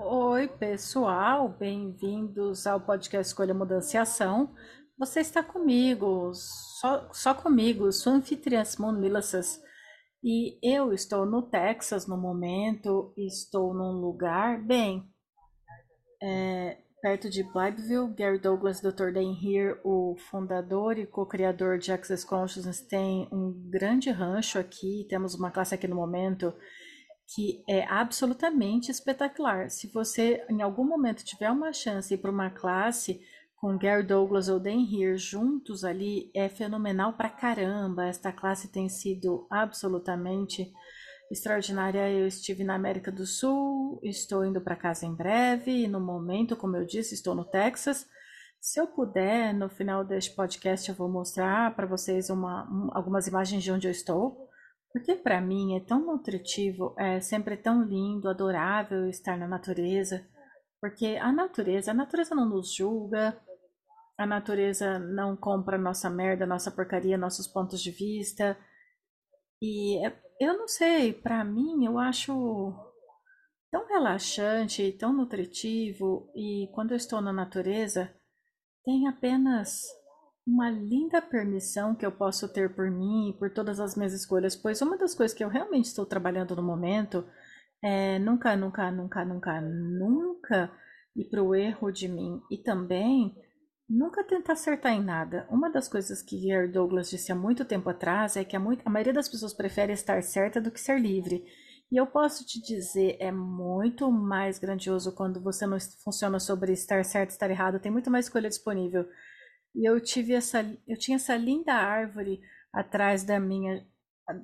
Oi, pessoal, bem-vindos ao podcast Escolha Mudança e Ação. Você está comigo, só, só comigo, sua anfitriã Simone Milassas. E eu estou no Texas no momento, estou num lugar, bem, é, perto de Blytheville, Gary Douglas, Dr. Dan Here, o fundador e co-criador de Access Consciousness, tem um grande rancho aqui, temos uma classe aqui no momento que é absolutamente espetacular. Se você em algum momento tiver uma chance de ir para uma classe com Gary Douglas ou Dan Here juntos ali, é fenomenal pra caramba. Esta classe tem sido absolutamente extraordinária. Eu estive na América do Sul, estou indo para casa em breve e no momento, como eu disse, estou no Texas. Se eu puder, no final deste podcast eu vou mostrar para vocês uma, um, algumas imagens de onde eu estou porque para mim é tão nutritivo, é sempre tão lindo, adorável estar na natureza, porque a natureza, a natureza não nos julga, a natureza não compra nossa merda, nossa porcaria, nossos pontos de vista. E é, eu não sei, para mim eu acho tão relaxante, tão nutritivo e quando eu estou na natureza tem apenas uma linda permissão que eu posso ter por mim e por todas as minhas escolhas, pois uma das coisas que eu realmente estou trabalhando no momento é nunca, nunca, nunca, nunca, nunca ir para o erro de mim e também nunca tentar acertar em nada. Uma das coisas que Gary Douglas disse há muito tempo atrás é que a, muito, a maioria das pessoas prefere estar certa do que ser livre. E eu posso te dizer, é muito mais grandioso quando você não funciona sobre estar certo, estar errado, tem muito mais escolha disponível. E eu tive essa, eu tinha essa linda árvore atrás da minha,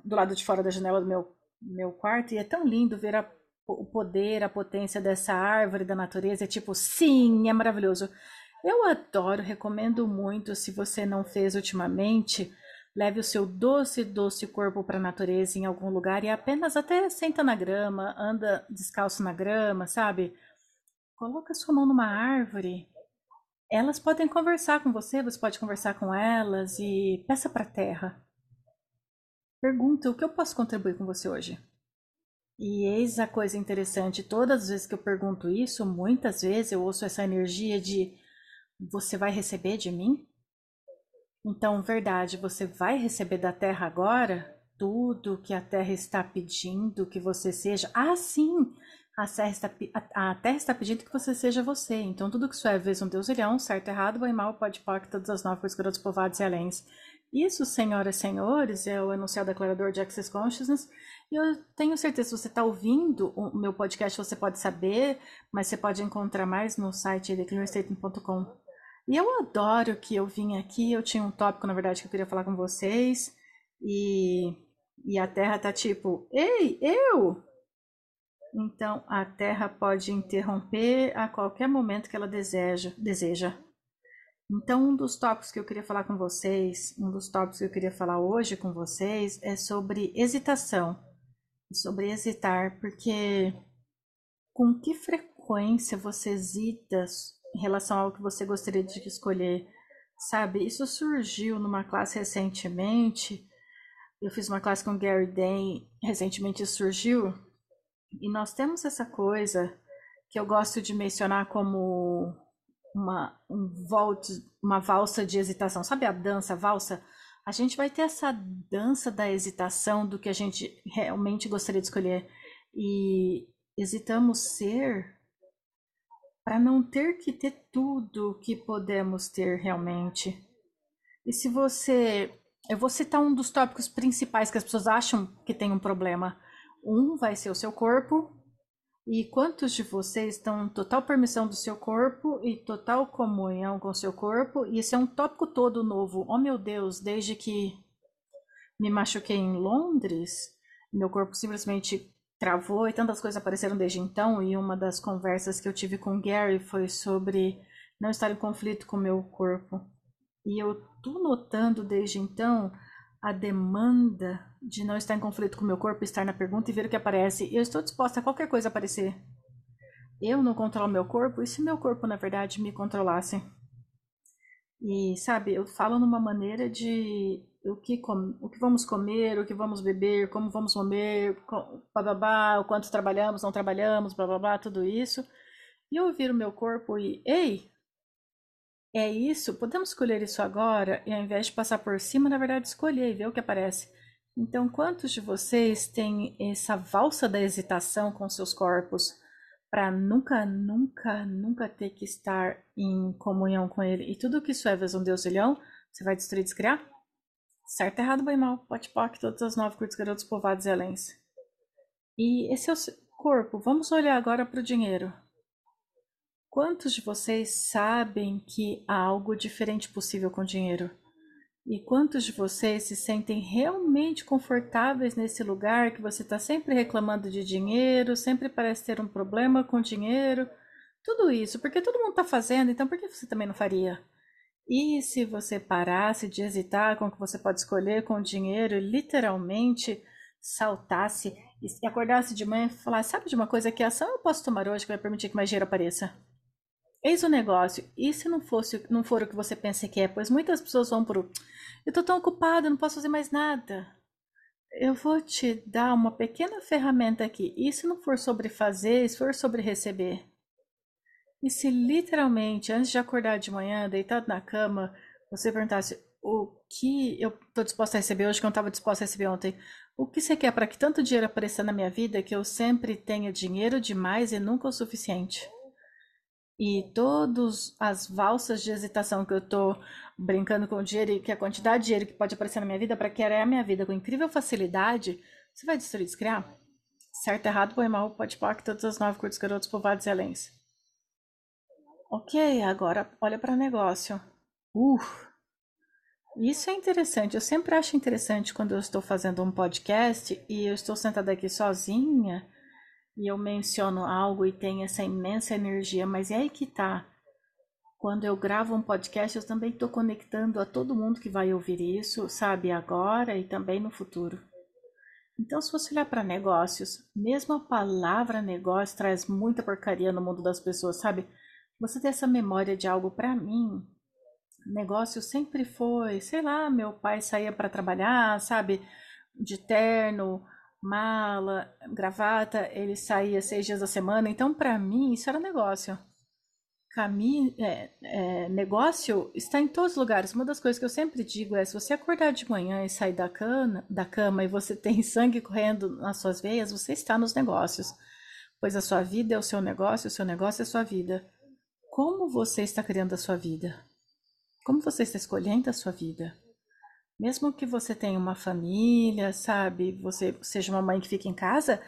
do lado de fora da janela do meu, meu quarto, e é tão lindo ver a, o poder, a potência dessa árvore da natureza. É tipo, sim, é maravilhoso. Eu adoro, recomendo muito. Se você não fez ultimamente, leve o seu doce, doce corpo para a natureza em algum lugar e apenas até senta na grama, anda descalço na grama, sabe? Coloca sua mão numa árvore elas podem conversar com você, você pode conversar com elas e peça para a Terra. Pergunta o que eu posso contribuir com você hoje. E eis a coisa interessante: todas as vezes que eu pergunto isso, muitas vezes eu ouço essa energia de você vai receber de mim? Então, verdade, você vai receber da Terra agora tudo que a Terra está pedindo que você seja? Ah, sim! A terra, está, a, a terra está pedindo que você seja você. Então, tudo que isso é, vez um Deus ele é certo, errado, bom e mal, pode pôr todas as nove coisas, garotos, povoados e aléns. Isso, senhoras e senhores, é o enunciado declarador de Access Consciousness. E eu tenho certeza, se você está ouvindo o meu podcast, você pode saber, mas você pode encontrar mais no site theclearstatement.com. E eu adoro que eu vim aqui, eu tinha um tópico, na verdade, que eu queria falar com vocês, e, e a Terra tá tipo, ei, eu! Então, a Terra pode interromper a qualquer momento que ela deseja. deseja. Então, um dos tópicos que eu queria falar com vocês, um dos tópicos que eu queria falar hoje com vocês é sobre hesitação. Sobre hesitar, porque com que frequência você hesita em relação ao que você gostaria de escolher? Sabe, isso surgiu numa classe recentemente. Eu fiz uma classe com Gary Day, recentemente surgiu e nós temos essa coisa que eu gosto de mencionar como uma, um volt, uma valsa de hesitação. Sabe a dança, a valsa? A gente vai ter essa dança da hesitação do que a gente realmente gostaria de escolher. E hesitamos ser para não ter que ter tudo que podemos ter realmente. E se você. Eu vou citar um dos tópicos principais que as pessoas acham que tem um problema. Um vai ser o seu corpo. E quantos de vocês estão em total permissão do seu corpo e total comunhão com o seu corpo? E esse é um tópico todo novo. Oh meu Deus, desde que me machuquei em Londres, meu corpo simplesmente travou e tantas coisas apareceram desde então. E uma das conversas que eu tive com o Gary foi sobre não estar em conflito com o meu corpo. E eu tô notando desde então a demanda de não estar em conflito com o meu corpo, estar na pergunta e ver o que aparece. Eu estou disposta a qualquer coisa aparecer. Eu não controlo meu corpo, e se meu corpo, na verdade, me controlasse? E, sabe, eu falo numa maneira de o que, com, o que vamos comer, o que vamos beber, como vamos comer, bababá, o quanto trabalhamos, não trabalhamos, bababá, tudo isso. E ouvir o meu corpo e, ei, é isso, podemos escolher isso agora e ao invés de passar por cima, na verdade, escolher e ver o que aparece. Então, quantos de vocês têm essa valsa da hesitação com seus corpos para nunca, nunca, nunca ter que estar em comunhão com ele? E tudo que isso é um Deus ilhão, você vai destruir e descriar? Certo, errado, bem mal, pote poc, todas as nove curtos garotos povados e alens. E esse é o corpo. Vamos olhar agora para o dinheiro. Quantos de vocês sabem que há algo diferente possível com dinheiro? E quantos de vocês se sentem realmente confortáveis nesse lugar que você está sempre reclamando de dinheiro, sempre parece ter um problema com dinheiro? Tudo isso, porque todo mundo está fazendo, então por que você também não faria? E se você parasse de hesitar com o que você pode escolher com o dinheiro literalmente saltasse e acordasse de manhã e falasse: Sabe de uma coisa que ação eu posso tomar hoje que vai permitir que mais dinheiro apareça? Eis o negócio. E se não fosse, não for o que você pensa que é? Pois muitas pessoas vão pro eu tô tão ocupada, não posso fazer mais nada. Eu vou te dar uma pequena ferramenta aqui. E se não for sobre fazer, se for sobre receber? E se literalmente, antes de acordar de manhã, deitado na cama, você perguntasse o que eu tô disposta a receber hoje que eu não estava disposta a receber ontem? O que você quer para que tanto dinheiro apareça na minha vida que eu sempre tenha dinheiro demais e nunca o suficiente? E todas as valsas de hesitação que eu tô brincando com o dinheiro e que a quantidade de dinheiro que pode aparecer na minha vida para criar a minha vida com incrível facilidade, você vai destruir, descriar? Certo, errado, bom mal, pode pôr todas as nove curtos garotos povoados e alens. Ok, agora olha para negócio. Uh, isso é interessante. Eu sempre acho interessante quando eu estou fazendo um podcast e eu estou sentada aqui sozinha e eu menciono algo e tem essa imensa energia, mas é aí que tá. Quando eu gravo um podcast, eu também estou conectando a todo mundo que vai ouvir isso, sabe, agora e também no futuro. Então, se você olhar para negócios, mesmo a palavra negócio traz muita porcaria no mundo das pessoas, sabe? Você ter essa memória de algo para mim, negócio sempre foi, sei lá, meu pai saía para trabalhar, sabe, de terno, mala, gravata, ele saía seis dias da semana. Então, para mim, isso era negócio. Caminho, é, é, negócio está em todos os lugares. Uma das coisas que eu sempre digo é: se você acordar de manhã e sair da, cana, da cama e você tem sangue correndo nas suas veias, você está nos negócios. Pois a sua vida é o seu negócio, o seu negócio é a sua vida. Como você está criando a sua vida? Como você está escolhendo a sua vida? Mesmo que você tenha uma família, sabe, você seja uma mãe que fica em casa,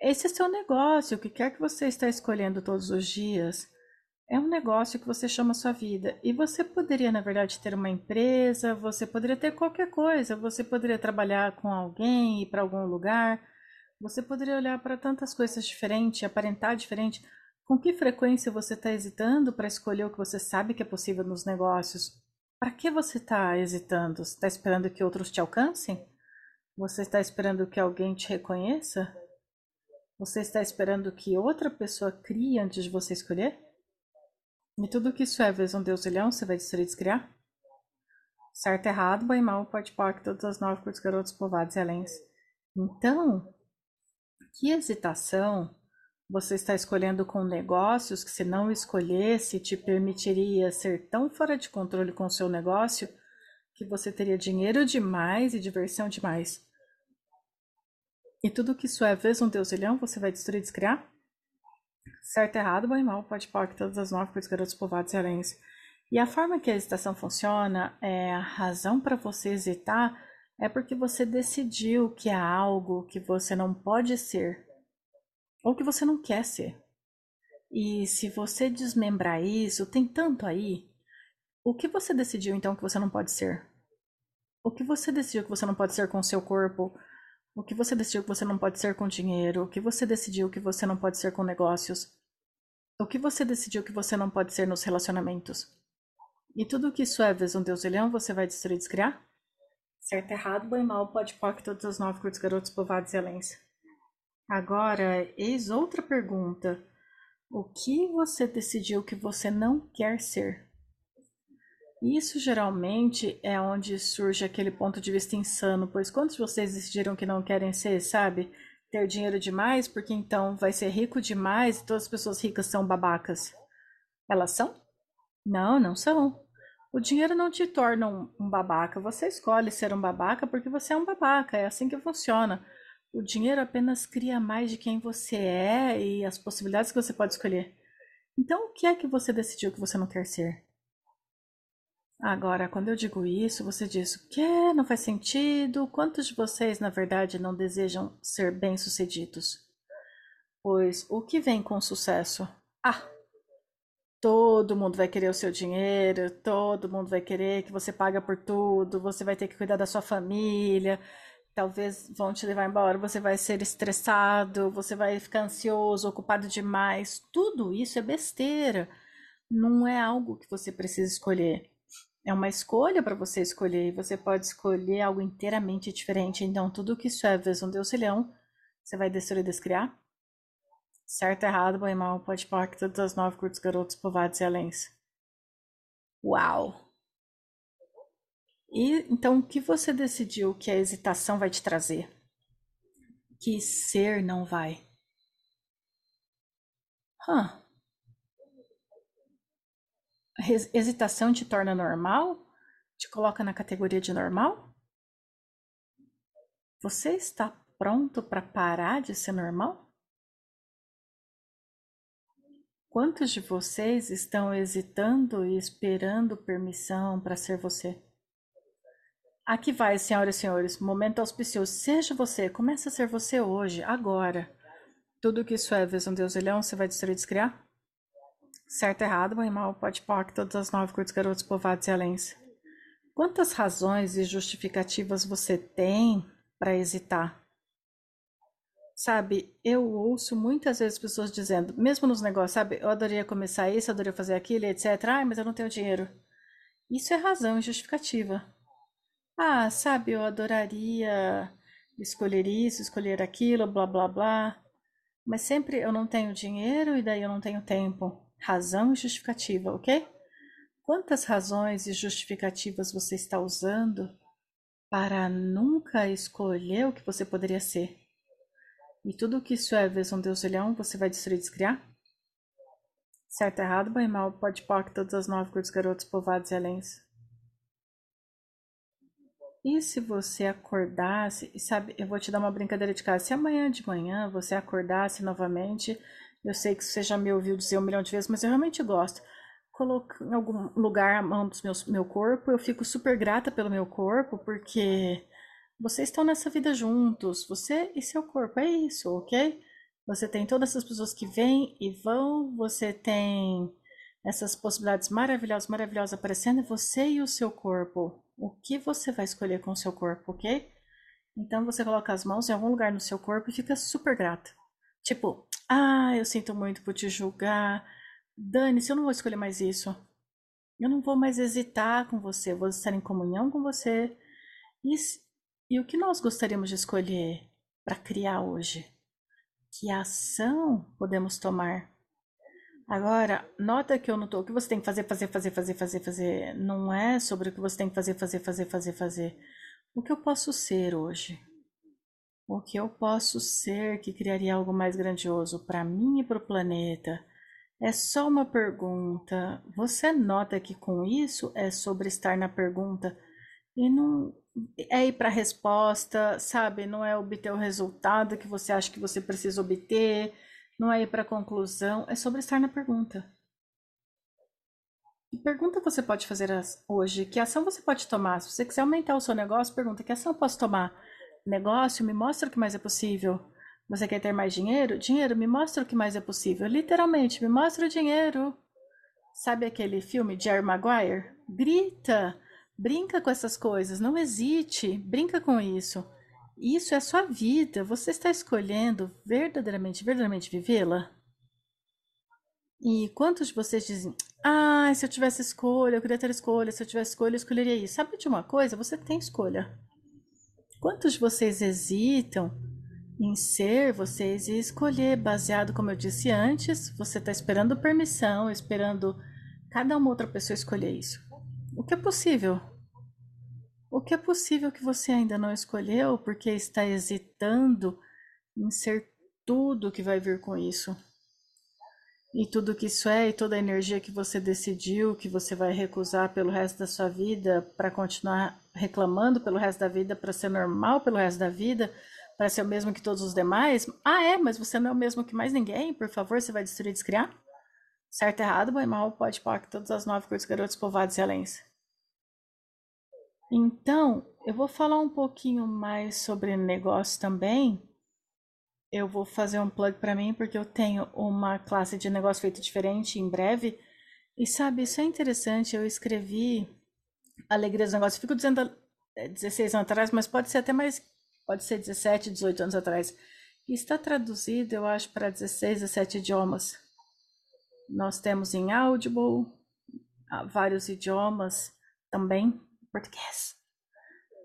esse é seu negócio, o que quer que você está escolhendo todos os dias, é um negócio que você chama sua vida. E você poderia, na verdade, ter uma empresa, você poderia ter qualquer coisa, você poderia trabalhar com alguém, ir para algum lugar, você poderia olhar para tantas coisas diferentes, aparentar diferente. Com que frequência você está hesitando para escolher o que você sabe que é possível nos negócios? Para que você está hesitando? Você está esperando que outros te alcancem? Você está esperando que alguém te reconheça? Você está esperando que outra pessoa crie antes de você escolher? E tudo que isso é, vez um Deus ilhão, você vai destruir e descriar? Certo, errado, bem mal, pode pôr todas as nove curtos garotos povados e alens. Então, que hesitação você está escolhendo com negócios que, se não escolhesse, te permitiria ser tão fora de controle com o seu negócio que você teria dinheiro demais e diversão demais. E tudo que isso é vez um deusilhão, você vai destruir e descriar? Certo, errado, bom e mal, pode pôr todas as nove os garotos povoados e. E a forma que a hesitação funciona, é a razão para você hesitar é porque você decidiu que há algo que você não pode ser ou que você não quer ser. E se você desmembrar isso, tem tanto aí. O que você decidiu então que você não pode ser? O que você decidiu que você não pode ser com o seu corpo, O que você decidiu que você não pode ser com dinheiro? O que você decidiu que você não pode ser com negócios? O que você decidiu que você não pode ser nos relacionamentos? E tudo que isso é vezes um deus leão, você vai destruir e descriar? Certo, errado, bem mal, pode pôr todos os nove curtos garotos povados e alens. Agora, eis outra pergunta. O que você decidiu que você não quer ser? Isso geralmente é onde surge aquele ponto de vista insano, pois quantos de vocês decidiram que não querem ser, sabe? Ter dinheiro demais, porque então vai ser rico demais e todas as pessoas ricas são babacas. Elas são? Não, não são. O dinheiro não te torna um, um babaca. Você escolhe ser um babaca porque você é um babaca. É assim que funciona. O dinheiro apenas cria mais de quem você é e as possibilidades que você pode escolher. Então, o que é que você decidiu que você não quer ser? Agora, quando eu digo isso, você diz o quê? Não faz sentido? Quantos de vocês, na verdade, não desejam ser bem-sucedidos? Pois o que vem com sucesso? Ah, todo mundo vai querer o seu dinheiro, todo mundo vai querer que você paga por tudo, você vai ter que cuidar da sua família, talvez vão te levar embora, você vai ser estressado, você vai ficar ansioso, ocupado demais. Tudo isso é besteira. Não é algo que você precisa escolher. É uma escolha para você escolher você pode escolher algo inteiramente diferente. Então, tudo que isso é vezes um Deus leão, você vai destruir e descriar? Certo, errado, bom e mal, pode que todas as nove curtos garotos, povados e alens. Uau! E então, o que você decidiu que a hesitação vai te trazer? Que ser não vai? Hã? hesitação te torna normal? Te coloca na categoria de normal? Você está pronto para parar de ser normal? Quantos de vocês estão hesitando e esperando permissão para ser você? Aqui vai, senhoras e senhores, momento auspicioso. Seja você, comece a ser você hoje, agora. Tudo que isso é, vezes um Deus leão, você vai destruir e descriar? Certo, errado, bom e mal, pode pôr todas as nove curtos garotos povados e alens. Quantas razões e justificativas você tem para hesitar? Sabe, eu ouço muitas vezes pessoas dizendo, mesmo nos negócios, sabe, eu adoraria começar isso, eu adoraria fazer aquilo, etc. Ah, mas eu não tenho dinheiro. Isso é razão e justificativa. Ah, sabe, eu adoraria escolher isso, escolher aquilo, blá blá blá. Mas sempre eu não tenho dinheiro e daí eu não tenho tempo razão e justificativa, ok? Quantas razões e justificativas você está usando para nunca escolher o que você poderia ser? E tudo que isso é um Deus olhão, você vai destruir e descriar? Certo, errado, bem mal, pode pôr todas as nove cores garotos povados e alens. E se você acordasse, sabe, eu vou te dar uma brincadeira de casa. Se amanhã de manhã você acordasse novamente eu sei que você já me ouviu dizer um milhão de vezes, mas eu realmente gosto. Colocar em algum lugar a mão do meu corpo, eu fico super grata pelo meu corpo, porque vocês estão nessa vida juntos, você e seu corpo, é isso, ok? Você tem todas essas pessoas que vêm e vão, você tem essas possibilidades maravilhosas, maravilhosas aparecendo, você e o seu corpo. O que você vai escolher com o seu corpo, ok? Então você coloca as mãos em algum lugar no seu corpo e fica super grata. Tipo, ah, eu sinto muito por te julgar. Dane-se, eu não vou escolher mais isso. Eu não vou mais hesitar com você, eu vou estar em comunhão com você. E, e o que nós gostaríamos de escolher para criar hoje? Que ação podemos tomar? Agora, nota que eu não tô. O que você tem que fazer, fazer, fazer, fazer, fazer, fazer. Não é sobre o que você tem que fazer, fazer, fazer, fazer, fazer. O que eu posso ser hoje? O que eu posso ser que criaria algo mais grandioso para mim e para o planeta? É só uma pergunta. Você nota que com isso é sobre estar na pergunta e não é ir para a resposta, sabe? Não é obter o resultado que você acha que você precisa obter, não é ir para a conclusão, é sobre estar na pergunta. Que pergunta você pode fazer hoje? Que ação você pode tomar? Se você quiser aumentar o seu negócio, pergunta: que ação eu posso tomar? negócio, me mostra o que mais é possível. Você quer ter mais dinheiro? Dinheiro, me mostra o que mais é possível. Literalmente, me mostra o dinheiro. Sabe aquele filme Jerry Maguire? Grita, brinca com essas coisas, não hesite, brinca com isso. Isso é sua vida. Você está escolhendo verdadeiramente, verdadeiramente vivê-la? E quantos de vocês dizem, ah, se eu tivesse escolha, eu queria ter escolha, se eu tivesse escolha, eu escolheria isso. Sabe de uma coisa? Você tem escolha. Quantos de vocês hesitam em ser vocês e escolher baseado, como eu disse antes, você está esperando permissão, esperando cada uma outra pessoa escolher isso. O que é possível? O que é possível que você ainda não escolheu porque está hesitando em ser tudo que vai vir com isso? E tudo que isso é e toda a energia que você decidiu que você vai recusar pelo resto da sua vida para continuar reclamando pelo resto da vida, para ser normal pelo resto da vida, para ser o mesmo que todos os demais? Ah, é, mas você não é o mesmo que mais ninguém? Por favor, você vai destruir e descriar? Certo, errado, bom e mal, pode pôr todas as nove cores, garotos, povoados e alens. Então, eu vou falar um pouquinho mais sobre negócio também. Eu vou fazer um plug para mim, porque eu tenho uma classe de negócio feito diferente em breve. E sabe, isso é interessante. Eu escrevi Alegria dos Negócios. Fico dizendo 16 é, anos atrás, mas pode ser até mais pode ser 17, 18 anos atrás. E está traduzido, eu acho, para 16, 17 idiomas. Nós temos em Audible, vários idiomas também, português.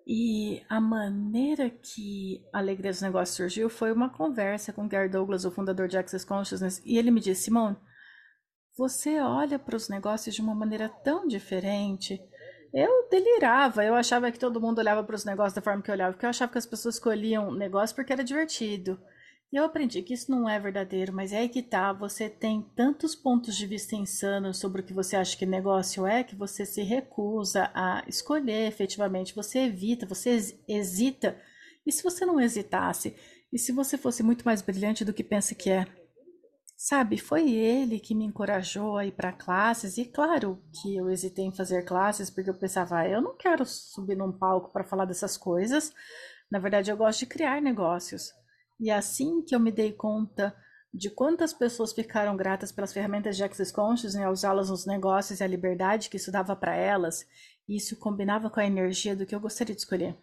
E a maneira que a Alegria dos Negócios surgiu foi uma conversa com Gary Douglas, o fundador de Access Consciousness, e ele me disse, Simone, você olha para os negócios de uma maneira tão diferente eu delirava, eu achava que todo mundo olhava para os negócios da forma que eu olhava, porque eu achava que as pessoas escolhiam negócio porque era divertido. Eu aprendi que isso não é verdadeiro, mas é aí que tá, você tem tantos pontos de vista insanos sobre o que você acha que negócio é, que você se recusa a escolher efetivamente, você evita, você hesita. E se você não hesitasse? E se você fosse muito mais brilhante do que pensa que é? Sabe, foi ele que me encorajou a ir para classes, e claro que eu hesitei em fazer classes porque eu pensava, ah, eu não quero subir num palco para falar dessas coisas. Na verdade, eu gosto de criar negócios. E assim que eu me dei conta de quantas pessoas ficaram gratas pelas ferramentas de Access Conscious ao usá-las nos negócios e a liberdade que isso dava para elas, isso combinava com a energia do que eu gostaria de escolher.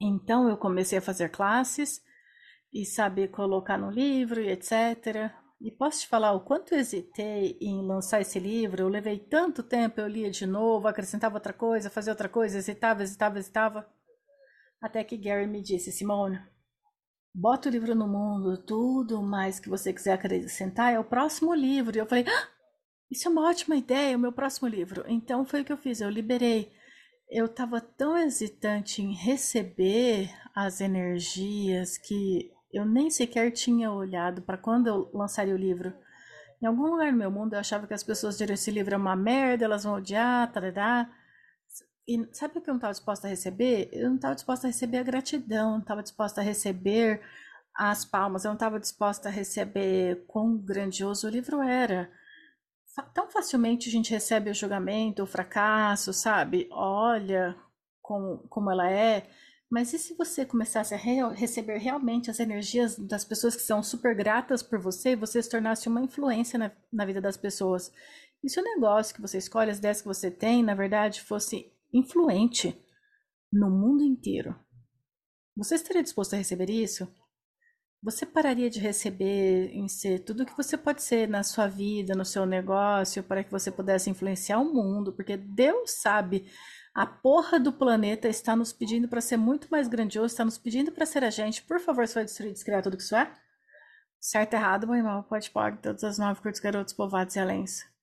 Então eu comecei a fazer classes e saber colocar no livro e etc. E posso te falar o quanto eu hesitei em lançar esse livro? Eu levei tanto tempo, eu lia de novo, acrescentava outra coisa, fazia outra coisa, hesitava, hesitava, hesitava. Até que Gary me disse, Simone, bota o livro no mundo, tudo mais que você quiser acrescentar é o próximo livro. E eu falei, ah, isso é uma ótima ideia, é o meu próximo livro. Então foi o que eu fiz, eu liberei. Eu estava tão hesitante em receber as energias que eu nem sequer tinha olhado para quando eu lançaria o livro. Em algum lugar no meu mundo eu achava que as pessoas diriam esse livro é uma merda, elas vão odiar, tarará. E sabe o que eu não estava disposta a receber? Eu não estava disposta a receber a gratidão, não estava disposta a receber as palmas, eu não estava disposta a receber quão grandioso o livro era. Tão facilmente a gente recebe o julgamento, o fracasso, sabe? Olha como, como ela é. Mas e se você começasse a re receber realmente as energias das pessoas que são super gratas por você e você se tornasse uma influência na, na vida das pessoas? E se o negócio que você escolhe, as ideias que você tem, na verdade, fosse influente no mundo inteiro? Você estaria disposto a receber isso? Você pararia de receber em ser tudo o que você pode ser na sua vida, no seu negócio, para que você pudesse influenciar o mundo, porque Deus sabe a porra do planeta está nos pedindo para ser muito mais grandioso, está nos pedindo para ser a gente. Por favor, você vai destruir e descriar tudo que isso é? Certo, errado, bom irmão, pode pode, todas as nove curtos garotos, povoados e alens.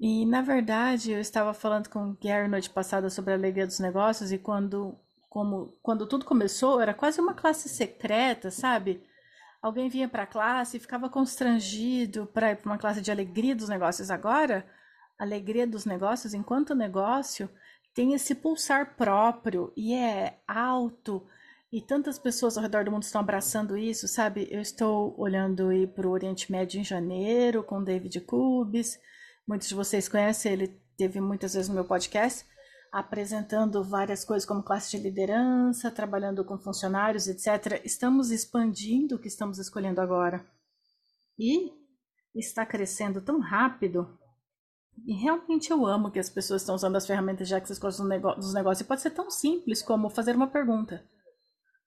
E, na verdade, eu estava falando com o Gary noite passada sobre a alegria dos negócios e quando, como, quando tudo começou, era quase uma classe secreta, sabe? Alguém vinha para a classe e ficava constrangido para ir para uma classe de alegria dos negócios. Agora, alegria dos negócios, enquanto negócio, tem esse pulsar próprio e é alto. E tantas pessoas ao redor do mundo estão abraçando isso, sabe? Eu estou olhando para o Oriente Médio em janeiro com David Kubis. Muitos de vocês conhecem, ele teve muitas vezes no meu podcast, apresentando várias coisas como classe de liderança, trabalhando com funcionários, etc. Estamos expandindo o que estamos escolhendo agora. E está crescendo tão rápido e realmente eu amo que as pessoas estão usando as ferramentas de Access Course dos negócios. E pode ser tão simples como fazer uma pergunta.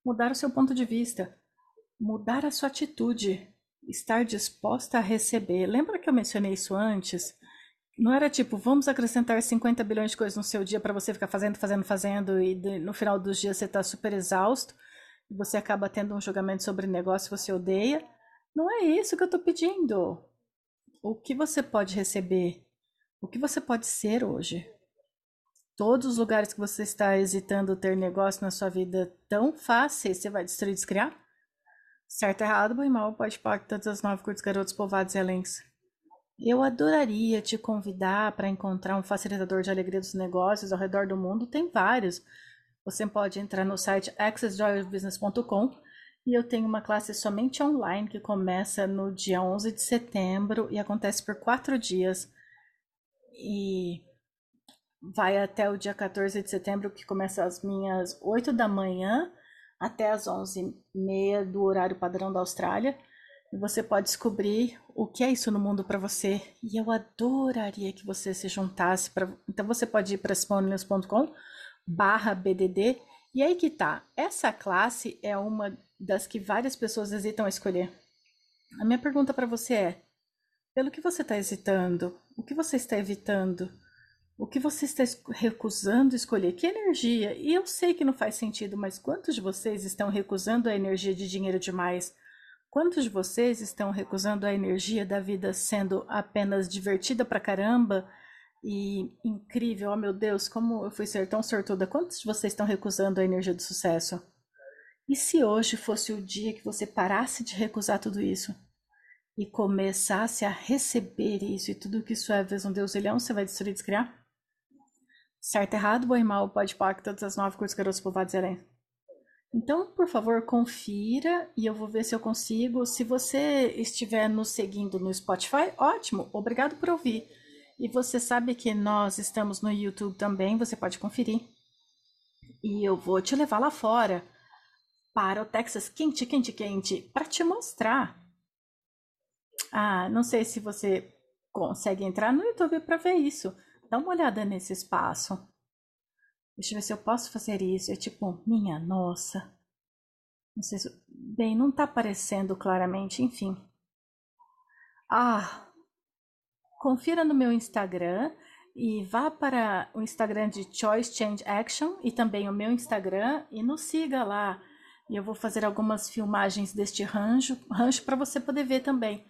mudar o seu ponto de vista, mudar a sua atitude, estar disposta a receber. Lembra que eu mencionei isso antes? Não era tipo, vamos acrescentar 50 bilhões de coisas no seu dia para você ficar fazendo, fazendo, fazendo e no final dos dias você está super exausto e você acaba tendo um julgamento sobre negócio que você odeia. Não é isso que eu estou pedindo. O que você pode receber? O que você pode ser hoje? Todos os lugares que você está hesitando ter negócio na sua vida tão fáceis, você vai destruir e descriar? Certo, errado, bom e mal, pode pacto, todas as nove curtos garotos povoados e aléns. Eu adoraria te convidar para encontrar um facilitador de alegria dos negócios ao redor do mundo. Tem vários. Você pode entrar no site accessjoyofbusiness.com e eu tenho uma classe somente online que começa no dia 11 de setembro e acontece por quatro dias. E vai até o dia 14 de setembro, que começa às minhas 8 da manhã até às 11h30 do horário padrão da Austrália. E você pode descobrir o que é isso no mundo para você. E eu adoraria que você se juntasse. Pra... Então você pode ir para simonews.com barra BDD. E aí que tá. Essa classe é uma das que várias pessoas hesitam a escolher. A minha pergunta para você é: pelo que você está hesitando? O que você está evitando? O que você está recusando escolher? Que energia? E eu sei que não faz sentido, mas quantos de vocês estão recusando a energia de dinheiro demais? Quantos de vocês estão recusando a energia da vida sendo apenas divertida pra caramba e incrível? Oh meu Deus, como eu fui ser tão sortuda. Quantos de vocês estão recusando a energia do sucesso? E se hoje fosse o dia que você parasse de recusar tudo isso e começasse a receber isso e tudo que isso é, vezes um Deus ilhão, você vai destruir e descriar? Certo, errado, bom e mal, pode pacto, todas as nove cursos garotos povoados e então, por favor, confira e eu vou ver se eu consigo. Se você estiver nos seguindo no Spotify, ótimo, obrigado por ouvir. E você sabe que nós estamos no YouTube também, você pode conferir. E eu vou te levar lá fora para o Texas quente, quente, quente, para te mostrar. Ah, não sei se você consegue entrar no YouTube para ver isso. Dá uma olhada nesse espaço. Deixa eu ver se eu posso fazer isso. É tipo, minha nossa. Não sei se. Bem, não tá aparecendo claramente, enfim. Ah! Confira no meu Instagram e vá para o Instagram de Choice Change Action e também o meu Instagram e nos siga lá. E eu vou fazer algumas filmagens deste rancho, rancho para você poder ver também.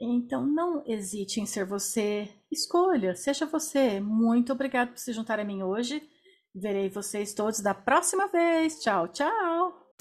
Então não hesite em ser você, escolha, seja você. Muito obrigado por se juntar a mim hoje. Verei vocês todos da próxima vez. Tchau, tchau!